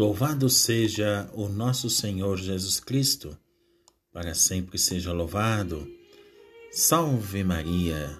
Louvado seja o nosso Senhor Jesus Cristo, para sempre seja louvado. Salve Maria!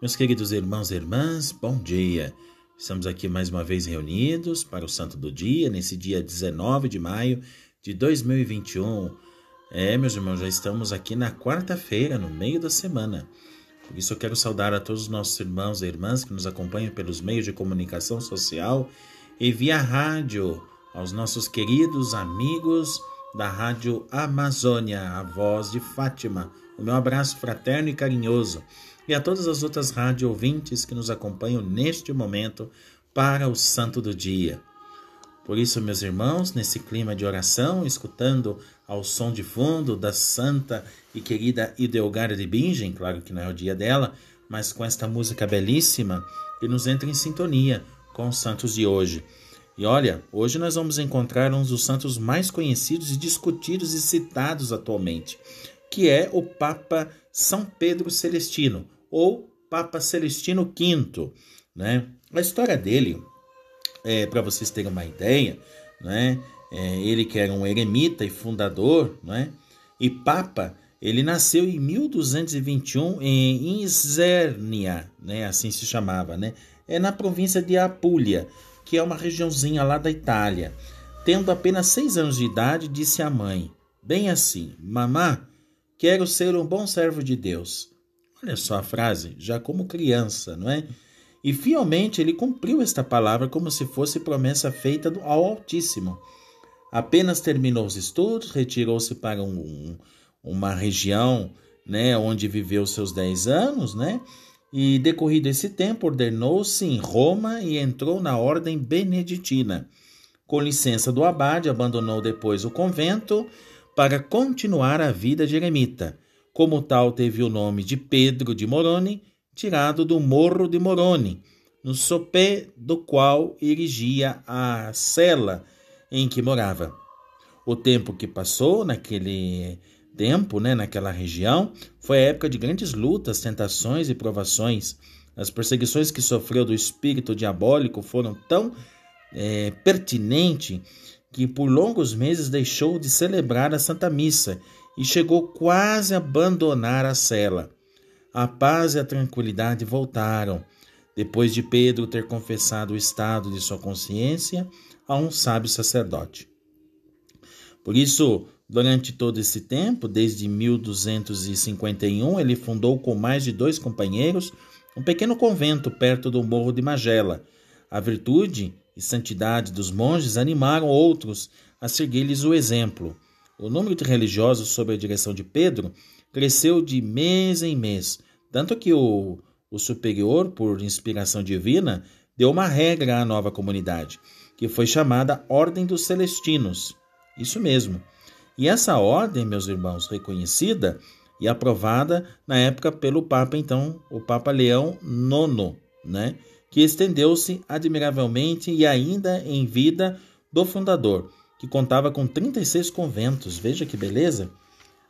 Meus queridos irmãos e irmãs, bom dia! Estamos aqui mais uma vez reunidos para o Santo do Dia, nesse dia 19 de maio de 2021. É, meus irmãos, já estamos aqui na quarta-feira, no meio da semana. Por isso eu quero saudar a todos os nossos irmãos e irmãs que nos acompanham pelos meios de comunicação social e via rádio aos nossos queridos amigos da Rádio Amazônia, a voz de Fátima. O meu abraço fraterno e carinhoso. E a todas as outras rádio ouvintes que nos acompanham neste momento para o Santo do Dia. Por isso, meus irmãos, nesse clima de oração, escutando ao som de fundo da santa e querida Ideogária de Bingen, claro que não é o dia dela, mas com esta música belíssima que nos entra em sintonia com os santos de hoje. E olha, hoje nós vamos encontrar um dos santos mais conhecidos e discutidos e citados atualmente, que é o Papa São Pedro Celestino, ou Papa Celestino V. Né? A história dele, é, para vocês terem uma ideia, né? É, ele que era um eremita e fundador, né? e Papa, ele nasceu em 1221 em Isernia, né? assim se chamava, né? é na província de Apulia, que é uma regiãozinha lá da Itália. Tendo apenas seis anos de idade, disse à mãe, bem assim: Mamã, quero ser um bom servo de Deus. Olha só a frase, já como criança, não é? E fielmente ele cumpriu esta palavra como se fosse promessa feita ao Altíssimo. Apenas terminou os estudos, retirou-se para um, uma região né, onde viveu seus dez anos, né? E, decorrido esse tempo, ordenou-se em Roma e entrou na ordem beneditina. Com licença do abade, abandonou depois o convento para continuar a vida de eremita. Como tal, teve o nome de Pedro de Moroni, tirado do Morro de Moroni, no sopé do qual erigia a cela em que morava. O tempo que passou naquele tempo, né, naquela região, foi a época de grandes lutas, tentações e provações. As perseguições que sofreu do espírito diabólico foram tão é, pertinentes que por longos meses deixou de celebrar a Santa Missa e chegou quase a abandonar a cela. A paz e a tranquilidade voltaram, depois de Pedro ter confessado o estado de sua consciência a um sábio sacerdote. Por isso, Durante todo esse tempo, desde 1251, ele fundou com mais de dois companheiros um pequeno convento perto do Morro de Magela. A virtude e santidade dos monges animaram outros a seguir-lhes o exemplo. O número de religiosos sob a direção de Pedro cresceu de mês em mês, tanto que o, o superior, por inspiração divina, deu uma regra à nova comunidade, que foi chamada Ordem dos Celestinos. Isso mesmo. E essa ordem, meus irmãos, reconhecida e aprovada na época pelo Papa, então, o Papa Leão IX, né? que estendeu-se admiravelmente e ainda em vida do fundador, que contava com 36 conventos. Veja que beleza!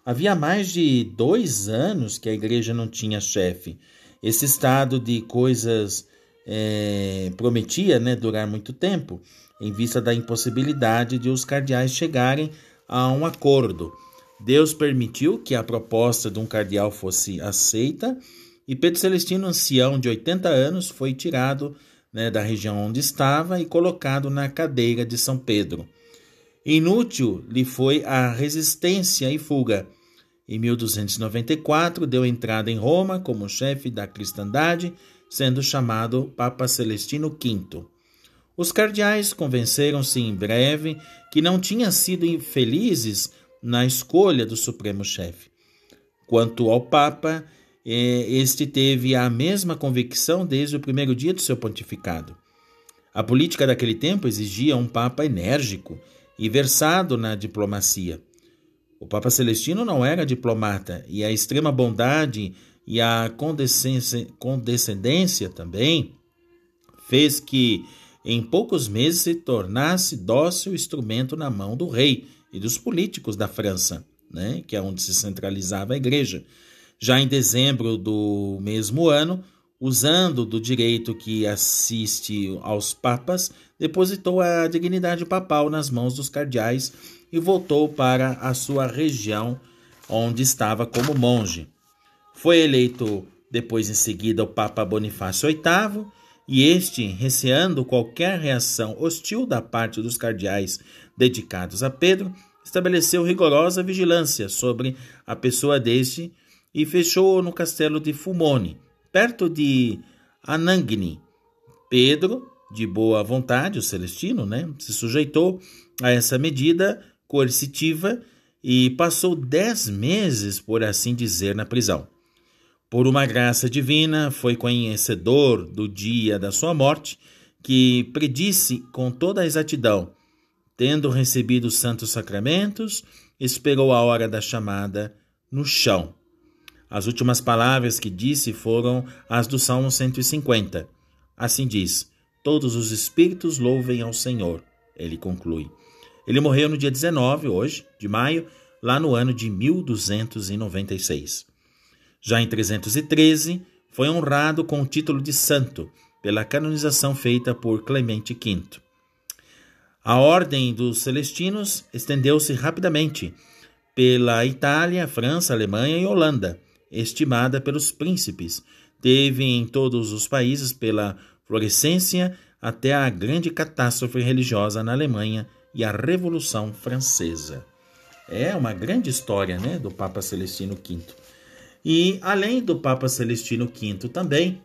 Havia mais de dois anos que a igreja não tinha chefe. Esse estado de coisas é, prometia né, durar muito tempo, em vista da impossibilidade de os cardeais chegarem a um acordo. Deus permitiu que a proposta de um cardeal fosse aceita e Pedro Celestino, ancião de 80 anos, foi tirado né, da região onde estava e colocado na cadeira de São Pedro. Inútil lhe foi a resistência e fuga. Em 1294, deu entrada em Roma como chefe da cristandade, sendo chamado Papa Celestino V. Os cardeais convenceram-se em breve que não tinham sido infelizes na escolha do supremo chefe. Quanto ao Papa, eh, este teve a mesma convicção desde o primeiro dia do seu pontificado. A política daquele tempo exigia um Papa enérgico e versado na diplomacia. O Papa Celestino não era diplomata e a extrema bondade e a condescendência também fez que em poucos meses se tornasse dócil instrumento na mão do rei e dos políticos da França, né, que é onde se centralizava a igreja. Já em dezembro do mesmo ano, usando do direito que assiste aos papas, depositou a dignidade papal nas mãos dos cardeais e voltou para a sua região onde estava como monge. Foi eleito depois em seguida o Papa Bonifácio VIII, e este, receando qualquer reação hostil da parte dos cardeais dedicados a Pedro, estabeleceu rigorosa vigilância sobre a pessoa deste e fechou no castelo de Fumone, perto de Anangni. Pedro, de boa vontade, o celestino, né, se sujeitou a essa medida coercitiva e passou dez meses, por assim dizer, na prisão. Por uma graça divina, foi conhecedor do dia da sua morte, que predisse com toda a exatidão. Tendo recebido os santos sacramentos, esperou a hora da chamada no chão. As últimas palavras que disse foram as do Salmo 150. Assim diz: Todos os espíritos louvem ao Senhor. Ele conclui. Ele morreu no dia 19, hoje, de maio, lá no ano de 1296. Já em 313, foi honrado com o título de santo pela canonização feita por Clemente V. A ordem dos celestinos estendeu-se rapidamente pela Itália, França, Alemanha e Holanda estimada pelos príncipes, teve em todos os países pela florescência até a grande catástrofe religiosa na Alemanha e a Revolução Francesa. É uma grande história né, do Papa Celestino V. E além do Papa Celestino V também,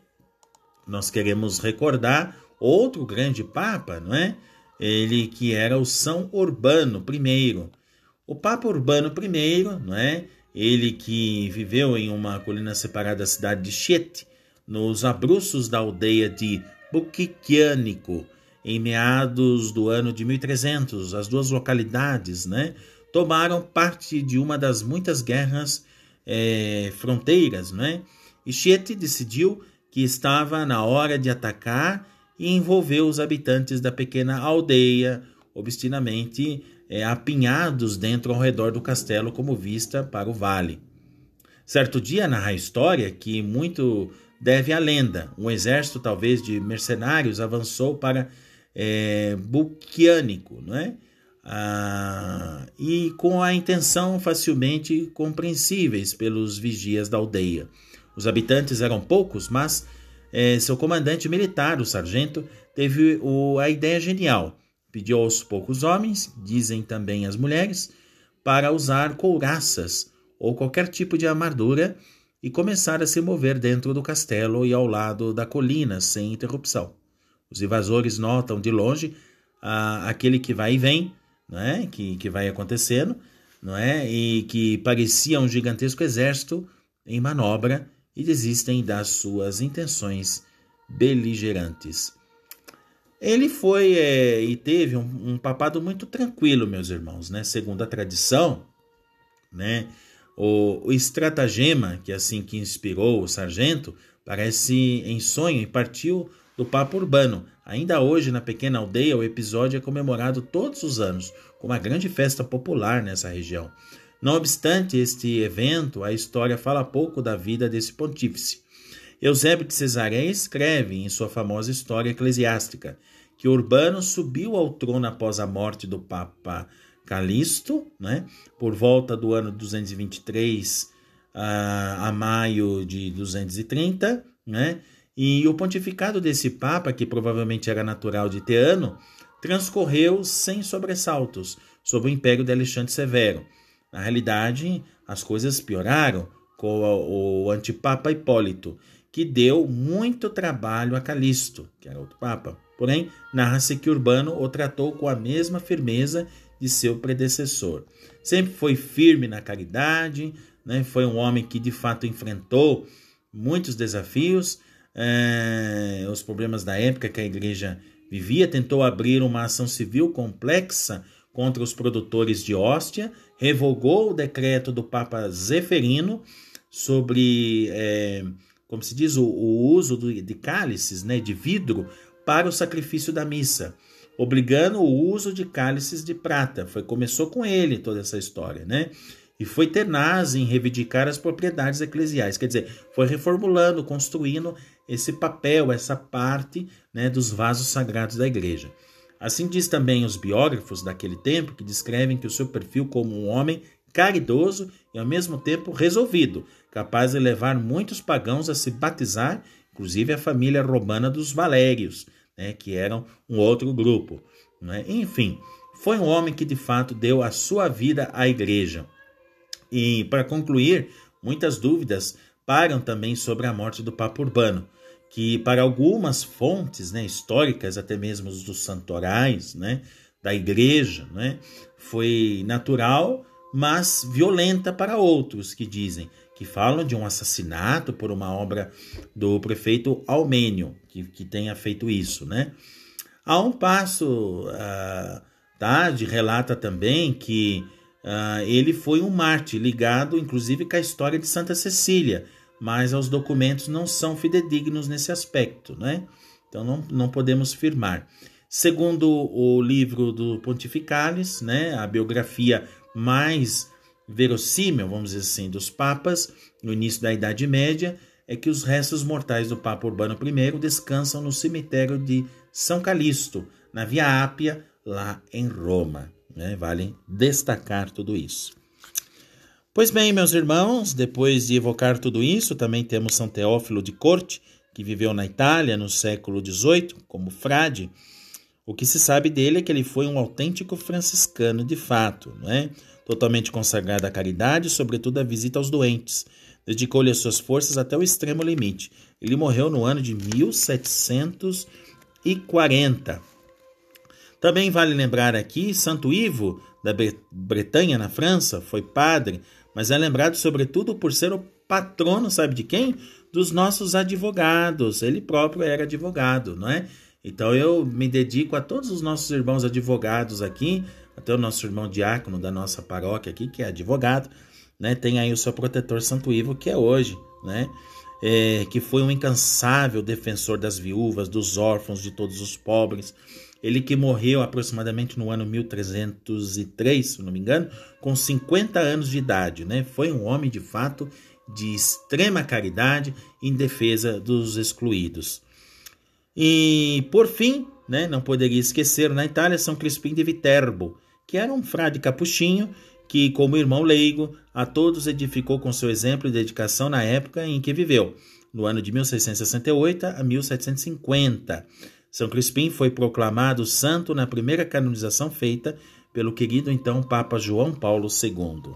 nós queremos recordar outro grande Papa, não é? Ele que era o São Urbano I. O Papa Urbano I, não é? Ele que viveu em uma colina separada da cidade de Chiete, nos abruzos da aldeia de Buquiquiânico, em meados do ano de 1300, as duas localidades né, tomaram parte de uma das muitas guerras é, fronteiras. Né? E Chiete decidiu que estava na hora de atacar e envolveu os habitantes da pequena aldeia obstinamente é, apinhados dentro ao redor do castelo como vista para o vale. Certo dia narra a história que muito deve à lenda. Um exército, talvez de mercenários, avançou para é, Buquiânico, não é? Ah, e com a intenção facilmente compreensíveis pelos vigias da aldeia. Os habitantes eram poucos, mas é, seu comandante militar, o sargento, teve o, a ideia genial Pediu aos poucos homens, dizem também as mulheres, para usar couraças ou qualquer tipo de armadura e começar a se mover dentro do castelo e ao lado da colina sem interrupção. Os invasores notam de longe ah, aquele que vai e vem, não é? que, que vai acontecendo, não é? e que parecia um gigantesco exército em manobra e desistem das suas intenções beligerantes. Ele foi é, e teve um, um, papado muito tranquilo, meus irmãos, né? Segundo a tradição, né? O, o estratagema, que é assim que inspirou o sargento, parece em sonho e partiu do Papa Urbano. Ainda hoje, na pequena aldeia, o episódio é comemorado todos os anos, com uma grande festa popular nessa região. Não obstante este evento, a história fala pouco da vida desse pontífice. Eusébio de Cesareia escreve em sua famosa História Eclesiástica que Urbano subiu ao trono após a morte do Papa Calixto, né, por volta do ano 223 a, a maio de 230, né, e o pontificado desse Papa, que provavelmente era natural de Teano, transcorreu sem sobressaltos sob o império de Alexandre Severo. Na realidade, as coisas pioraram com o, antipapa Hipólito, que deu muito trabalho a Calixto, que era outro papa. Porém, narra-se que Urbano o tratou com a mesma firmeza de seu predecessor. Sempre foi firme na caridade, né? foi um homem que de fato enfrentou muitos desafios, é, os problemas da época que a igreja vivia, tentou abrir uma ação civil complexa contra os produtores de hóstia, revogou o decreto do Papa Zeferino sobre é, como se diz, o, o uso do, de cálices né, de vidro para o sacrifício da missa, obrigando o uso de cálices de prata. Foi começou com ele toda essa história, né? E foi tenaz em reivindicar as propriedades eclesiais, quer dizer, foi reformulando, construindo esse papel, essa parte né, dos vasos sagrados da igreja. Assim diz também os biógrafos daquele tempo, que descrevem que o seu perfil como um homem caridoso e ao mesmo tempo resolvido, capaz de levar muitos pagãos a se batizar, inclusive a família romana dos Valérios, né, que eram um outro grupo. Né? Enfim, foi um homem que de fato deu a sua vida à igreja. E para concluir, muitas dúvidas param também sobre a morte do Papa Urbano que para algumas fontes né, históricas, até mesmo dos santorais, né, da igreja, né, foi natural, mas violenta para outros que dizem, que falam de um assassinato por uma obra do prefeito Almênio, que, que tenha feito isso. Né? Há um passo, uh, Tade relata também que uh, ele foi um mártir, ligado inclusive com a história de Santa Cecília, mas os documentos não são fidedignos nesse aspecto, né? Então não, não podemos firmar. Segundo o livro do Pontificalis, né, a biografia mais verossímil, vamos dizer assim, dos papas no início da Idade Média, é que os restos mortais do Papa Urbano I descansam no cemitério de São Calixto, na Via Ápia, lá em Roma. Né? Vale destacar tudo isso. Pois bem, meus irmãos, depois de evocar tudo isso, também temos São Teófilo de Corte, que viveu na Itália no século XVIII como frade. O que se sabe dele é que ele foi um autêntico franciscano de fato, não é? totalmente consagrado à caridade, sobretudo à visita aos doentes. Dedicou-lhe as suas forças até o extremo limite. Ele morreu no ano de 1740. Também vale lembrar aqui Santo Ivo, da Bretanha, na França, foi padre, mas é lembrado sobretudo por ser o patrono, sabe de quem? Dos nossos advogados. Ele próprio era advogado, não é? Então eu me dedico a todos os nossos irmãos advogados aqui, até o nosso irmão diácono da nossa paróquia aqui, que é advogado, né? Tem aí o seu protetor Santo Ivo, que é hoje, né? É, que foi um incansável defensor das viúvas, dos órfãos, de todos os pobres. Ele que morreu aproximadamente no ano 1303, se não me engano, com 50 anos de idade, né? Foi um homem de fato de extrema caridade em defesa dos excluídos. E por fim, né, não poderia esquecer na Itália São Crispim de Viterbo, que era um frade capuchinho que, como irmão leigo, a todos edificou com seu exemplo e dedicação na época em que viveu, no ano de 1668 a 1750 são Crispim foi proclamado santo na primeira canonização feita pelo querido então Papa João Paulo II.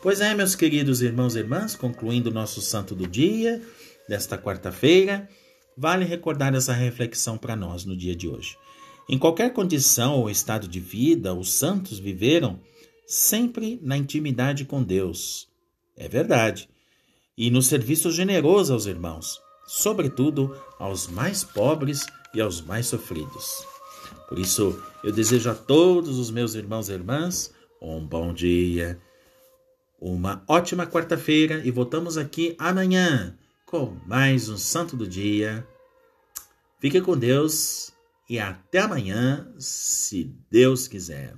Pois é, meus queridos irmãos e irmãs, concluindo nosso santo do dia, desta quarta-feira, vale recordar essa reflexão para nós no dia de hoje. Em qualquer condição ou estado de vida, os santos viveram sempre na intimidade com Deus. É verdade. E no serviço generoso aos irmãos, sobretudo aos mais pobres e aos mais sofridos. Por isso, eu desejo a todos os meus irmãos e irmãs um bom dia, uma ótima quarta-feira e voltamos aqui amanhã com mais um Santo do Dia. Fique com Deus e até amanhã, se Deus quiser.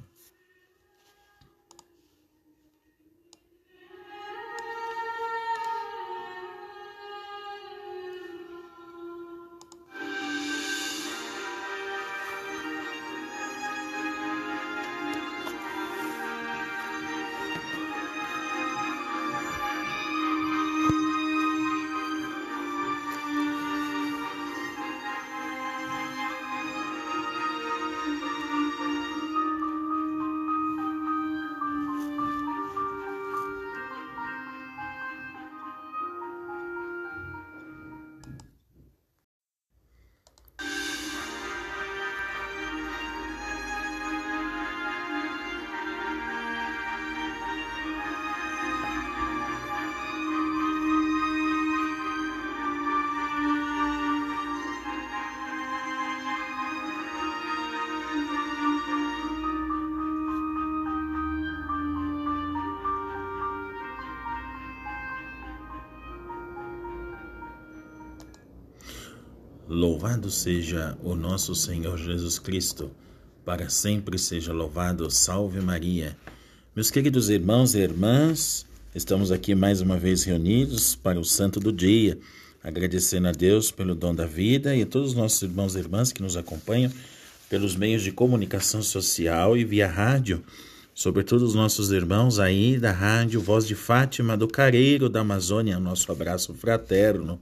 Louvado seja o nosso Senhor Jesus Cristo, para sempre seja louvado. Salve Maria. Meus queridos irmãos e irmãs, estamos aqui mais uma vez reunidos para o Santo do Dia. agradecendo a Deus pelo dom da vida e a todos os nossos irmãos e irmãs que nos acompanham pelos meios de comunicação social e via rádio, sobretudo os nossos irmãos aí da rádio Voz de Fátima do Careiro da Amazônia, nosso abraço fraterno.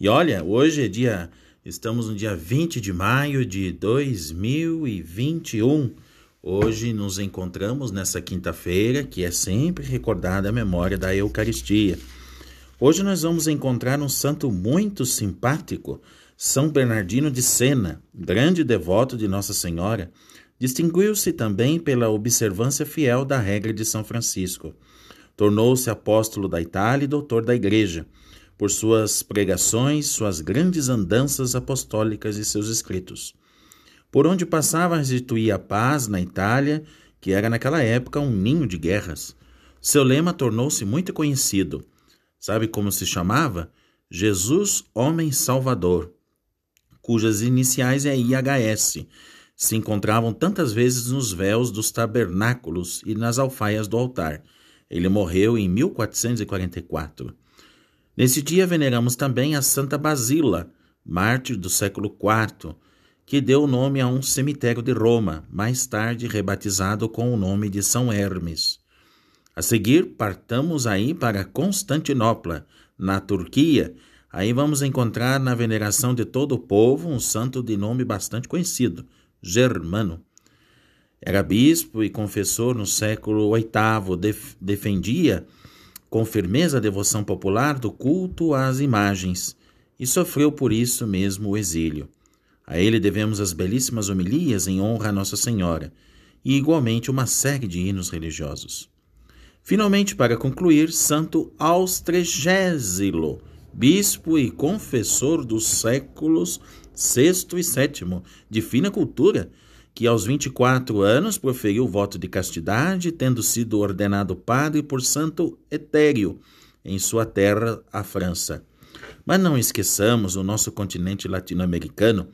E olha, hoje é dia, estamos no dia 20 de maio de 2021. Hoje nos encontramos nessa quinta-feira, que é sempre recordada a memória da Eucaristia. Hoje nós vamos encontrar um santo muito simpático, São Bernardino de Sena, grande devoto de Nossa Senhora. Distinguiu-se também pela observância fiel da regra de São Francisco. Tornou-se apóstolo da Itália e doutor da Igreja, por suas pregações, suas grandes andanças apostólicas e seus escritos. Por onde passava, restituía a paz na Itália, que era naquela época um ninho de guerras. Seu lema tornou-se muito conhecido. Sabe como se chamava? Jesus Homem Salvador, cujas iniciais é IHS. Se encontravam tantas vezes nos véus dos tabernáculos e nas alfaias do altar. Ele morreu em 1444. Nesse dia veneramos também a Santa Basila, mártir do século IV, que deu nome a um cemitério de Roma, mais tarde rebatizado com o nome de São Hermes. A seguir, partamos aí para Constantinopla, na Turquia. Aí vamos encontrar na veneração de todo o povo um santo de nome bastante conhecido, Germano. Era bispo e confessor no século VIII, def defendia com firmeza a devoção popular do culto às imagens e sofreu por isso mesmo o exílio. A ele devemos as belíssimas homilias em honra a Nossa Senhora e, igualmente, uma série de hinos religiosos. Finalmente, para concluir, Santo Austregésilo, bispo e confessor dos séculos VI e VII, de fina cultura, que aos 24 anos proferiu o voto de castidade, tendo sido ordenado padre por Santo Etério, em sua terra, a França. Mas não esqueçamos o nosso continente latino-americano,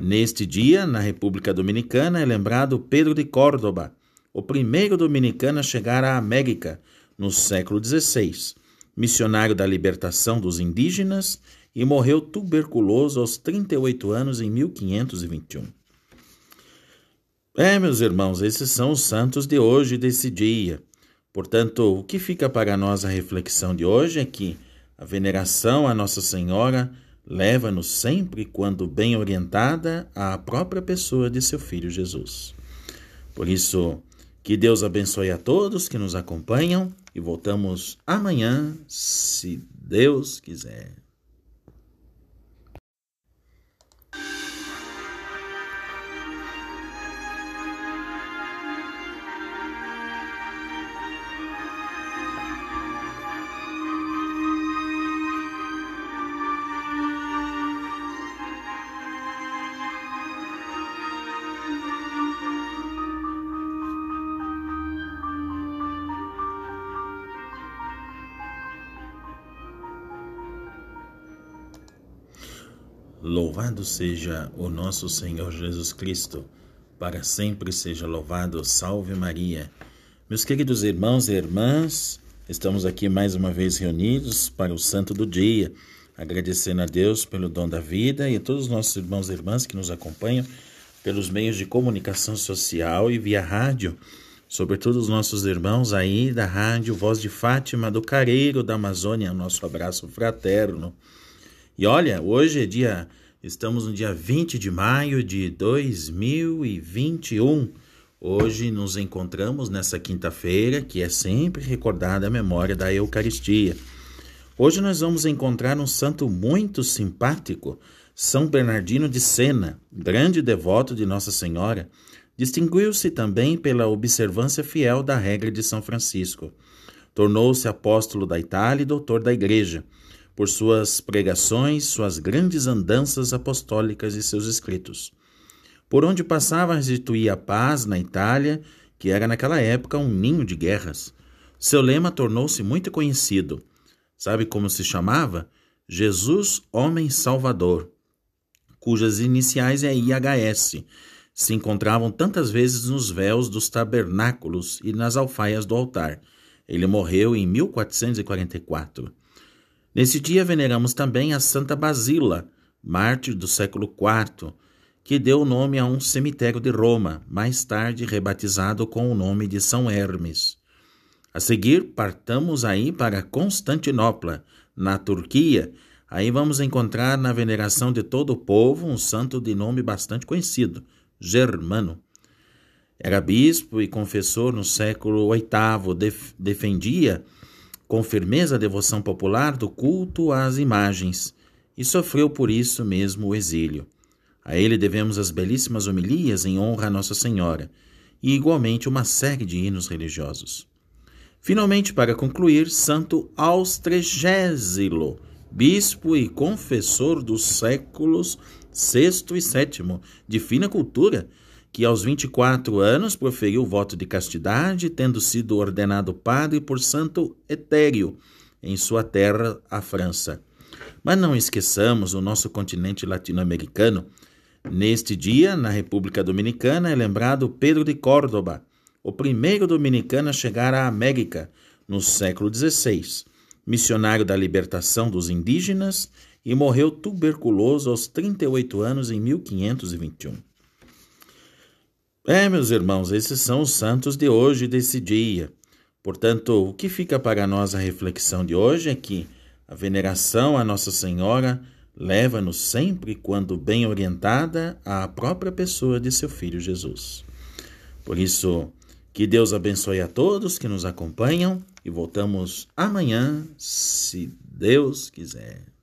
Neste dia, na República Dominicana, é lembrado Pedro de Córdoba, o primeiro dominicano a chegar à América no século XVI, missionário da libertação dos indígenas e morreu tuberculoso aos 38 anos em 1521. É, meus irmãos, esses são os santos de hoje, desse dia. Portanto, o que fica para nós a reflexão de hoje é que a veneração a Nossa Senhora leva-nos sempre, quando bem orientada, à própria pessoa de seu Filho Jesus. Por isso, que Deus abençoe a todos que nos acompanham e voltamos amanhã, se Deus quiser. Louvado seja o nosso Senhor Jesus Cristo, para sempre seja louvado. Salve Maria. Meus queridos irmãos e irmãs, estamos aqui mais uma vez reunidos para o Santo do Dia, agradecendo a Deus pelo dom da vida e a todos os nossos irmãos e irmãs que nos acompanham pelos meios de comunicação social e via rádio, sobretudo os nossos irmãos aí da rádio Voz de Fátima do Careiro da Amazônia, nosso abraço fraterno. E olha, hoje é dia, estamos no dia 20 de maio de 2021. Hoje nos encontramos nessa quinta-feira, que é sempre recordada a memória da Eucaristia. Hoje nós vamos encontrar um santo muito simpático, São Bernardino de Sena, grande devoto de Nossa Senhora. Distinguiu-se também pela observância fiel da regra de São Francisco. Tornou-se apóstolo da Itália e doutor da Igreja por suas pregações, suas grandes andanças apostólicas e seus escritos. Por onde passava, restituía a paz na Itália, que era naquela época um ninho de guerras. Seu lema tornou-se muito conhecido. Sabe como se chamava? Jesus Homem Salvador, cujas iniciais é IHS. Se encontravam tantas vezes nos véus dos tabernáculos e nas alfaias do altar. Ele morreu em 1444. Nesse dia veneramos também a Santa Basila, mártir do século IV, que deu nome a um cemitério de Roma, mais tarde rebatizado com o nome de São Hermes. A seguir, partamos aí para Constantinopla, na Turquia. Aí vamos encontrar na veneração de todo o povo um santo de nome bastante conhecido, Germano. Era bispo e confessor no século VIII, def defendia com firmeza a devoção popular do culto às imagens e sofreu por isso mesmo o exílio. A ele devemos as belíssimas homilias em honra a Nossa Senhora e, igualmente, uma série de hinos religiosos. Finalmente, para concluir, Santo Austregésilo, bispo e confessor dos séculos VI e VII, de fina cultura, que aos 24 anos proferiu o voto de castidade, tendo sido ordenado padre por Santo Etério, em sua terra, a França. Mas não esqueçamos o nosso continente latino-americano. Neste dia, na República Dominicana, é lembrado Pedro de Córdoba, o primeiro dominicano a chegar à América no século XVI, missionário da libertação dos indígenas e morreu tuberculoso aos 38 anos em 1521. É, meus irmãos, esses são os santos de hoje, desse dia. Portanto, o que fica para nós a reflexão de hoje é que a veneração à Nossa Senhora leva-nos sempre, quando bem orientada, à própria pessoa de seu Filho Jesus. Por isso, que Deus abençoe a todos que nos acompanham e voltamos amanhã, se Deus quiser.